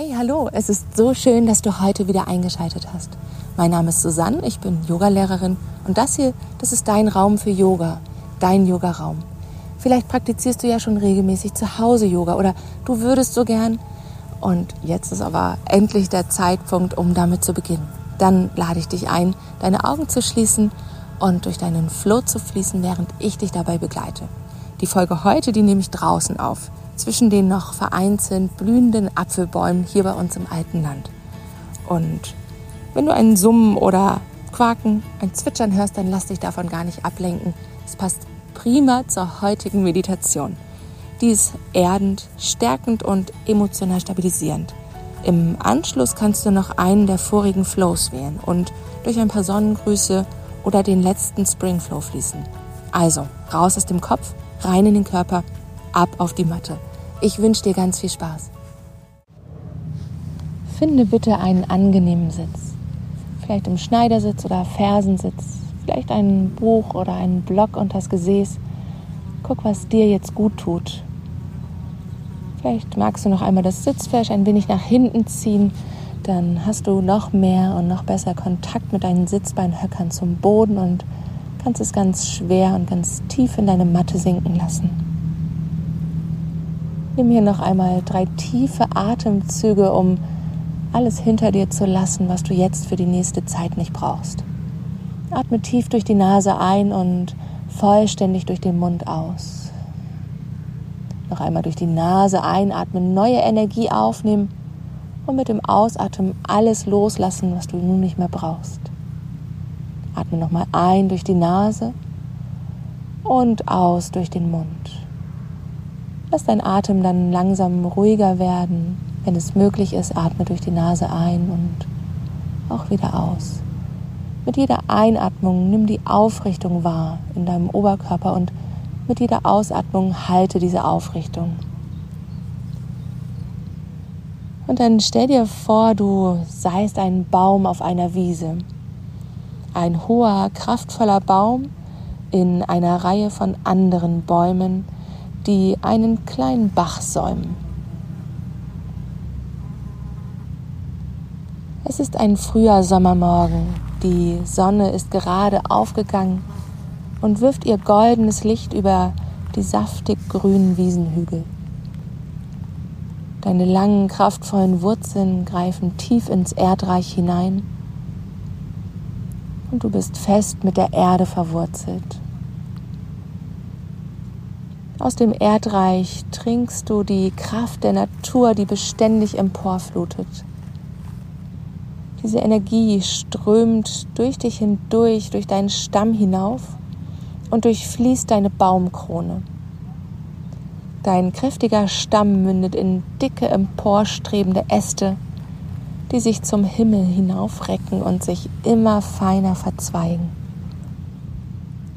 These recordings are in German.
Hey, hallo, es ist so schön, dass du heute wieder eingeschaltet hast. Mein Name ist Susanne, ich bin Yogalehrerin und das hier, das ist dein Raum für Yoga, dein Yogaraum. Vielleicht praktizierst du ja schon regelmäßig zu Hause Yoga oder du würdest so gern. Und jetzt ist aber endlich der Zeitpunkt, um damit zu beginnen. Dann lade ich dich ein, deine Augen zu schließen und durch deinen Flow zu fließen, während ich dich dabei begleite. Die Folge heute, die nehme ich draußen auf zwischen den noch vereinzelt blühenden Apfelbäumen hier bei uns im alten Land. Und wenn du einen Summen oder Quaken, ein Zwitschern hörst, dann lass dich davon gar nicht ablenken. Es passt prima zur heutigen Meditation. Die ist erdend, stärkend und emotional stabilisierend. Im Anschluss kannst du noch einen der vorigen Flows wählen und durch ein paar Sonnengrüße oder den letzten Spring Flow fließen. Also, raus aus dem Kopf, rein in den Körper, ab auf die Matte. Ich wünsche dir ganz viel Spaß. Finde bitte einen angenehmen Sitz. Vielleicht im Schneidersitz oder Fersensitz. Vielleicht ein Buch oder einen Block unters Gesäß. Guck, was dir jetzt gut tut. Vielleicht magst du noch einmal das Sitzfleisch ein wenig nach hinten ziehen. Dann hast du noch mehr und noch besser Kontakt mit deinen Sitzbeinhöckern zum Boden und kannst es ganz schwer und ganz tief in deine Matte sinken lassen. Nimm hier noch einmal drei tiefe Atemzüge, um alles hinter dir zu lassen, was du jetzt für die nächste Zeit nicht brauchst. Atme tief durch die Nase ein und vollständig durch den Mund aus. Noch einmal durch die Nase einatmen, neue Energie aufnehmen und mit dem Ausatmen alles loslassen, was du nun nicht mehr brauchst. Atme nochmal ein durch die Nase und aus durch den Mund. Lass dein Atem dann langsam ruhiger werden. Wenn es möglich ist, atme durch die Nase ein und auch wieder aus. Mit jeder Einatmung nimm die Aufrichtung wahr in deinem Oberkörper und mit jeder Ausatmung halte diese Aufrichtung. Und dann stell dir vor, du seist ein Baum auf einer Wiese. Ein hoher, kraftvoller Baum in einer Reihe von anderen Bäumen, die einen kleinen Bach säumen. Es ist ein früher Sommermorgen. Die Sonne ist gerade aufgegangen und wirft ihr goldenes Licht über die saftig grünen Wiesenhügel. Deine langen, kraftvollen Wurzeln greifen tief ins Erdreich hinein und du bist fest mit der Erde verwurzelt. Aus dem Erdreich trinkst du die Kraft der Natur, die beständig emporflutet. Diese Energie strömt durch dich hindurch, durch deinen Stamm hinauf und durchfließt deine Baumkrone. Dein kräftiger Stamm mündet in dicke, emporstrebende Äste, die sich zum Himmel hinaufrecken und sich immer feiner verzweigen.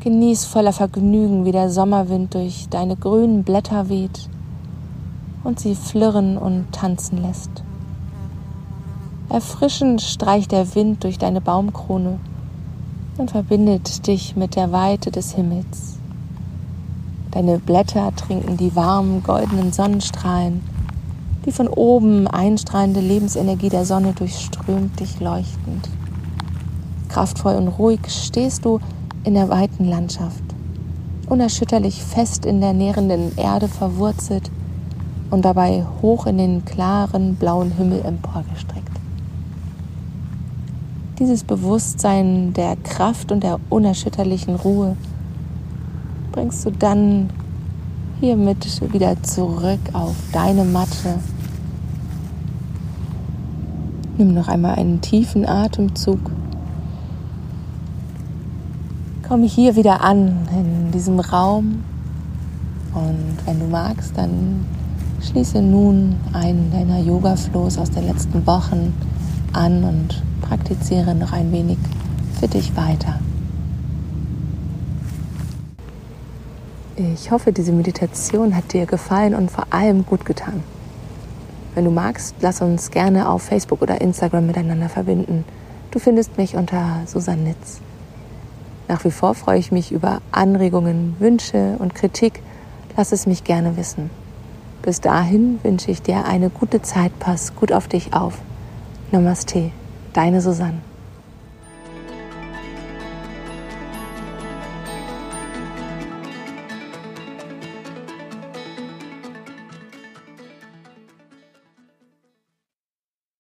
Genieß voller Vergnügen, wie der Sommerwind durch deine grünen Blätter weht und sie flirren und tanzen lässt. Erfrischend streicht der Wind durch deine Baumkrone und verbindet dich mit der Weite des Himmels. Deine Blätter trinken die warmen goldenen Sonnenstrahlen, die von oben einstrahlende Lebensenergie der Sonne durchströmt dich leuchtend. Kraftvoll und ruhig stehst du in der weiten Landschaft, unerschütterlich fest in der nährenden Erde verwurzelt und dabei hoch in den klaren blauen Himmel emporgestreckt. Dieses Bewusstsein der Kraft und der unerschütterlichen Ruhe bringst du dann hiermit wieder zurück auf deine Matte. Nimm noch einmal einen tiefen Atemzug komme hier wieder an in diesem Raum. Und wenn du magst, dann schließe nun einen deiner Yoga-Flows aus den letzten Wochen an und praktiziere noch ein wenig für dich weiter. Ich hoffe, diese Meditation hat dir gefallen und vor allem gut getan. Wenn du magst, lass uns gerne auf Facebook oder Instagram miteinander verbinden. Du findest mich unter Susanne Nitz. Nach wie vor freue ich mich über Anregungen, Wünsche und Kritik. Lass es mich gerne wissen. Bis dahin wünsche ich dir eine gute Zeit. Pass gut auf dich auf. Namaste, deine Susanne.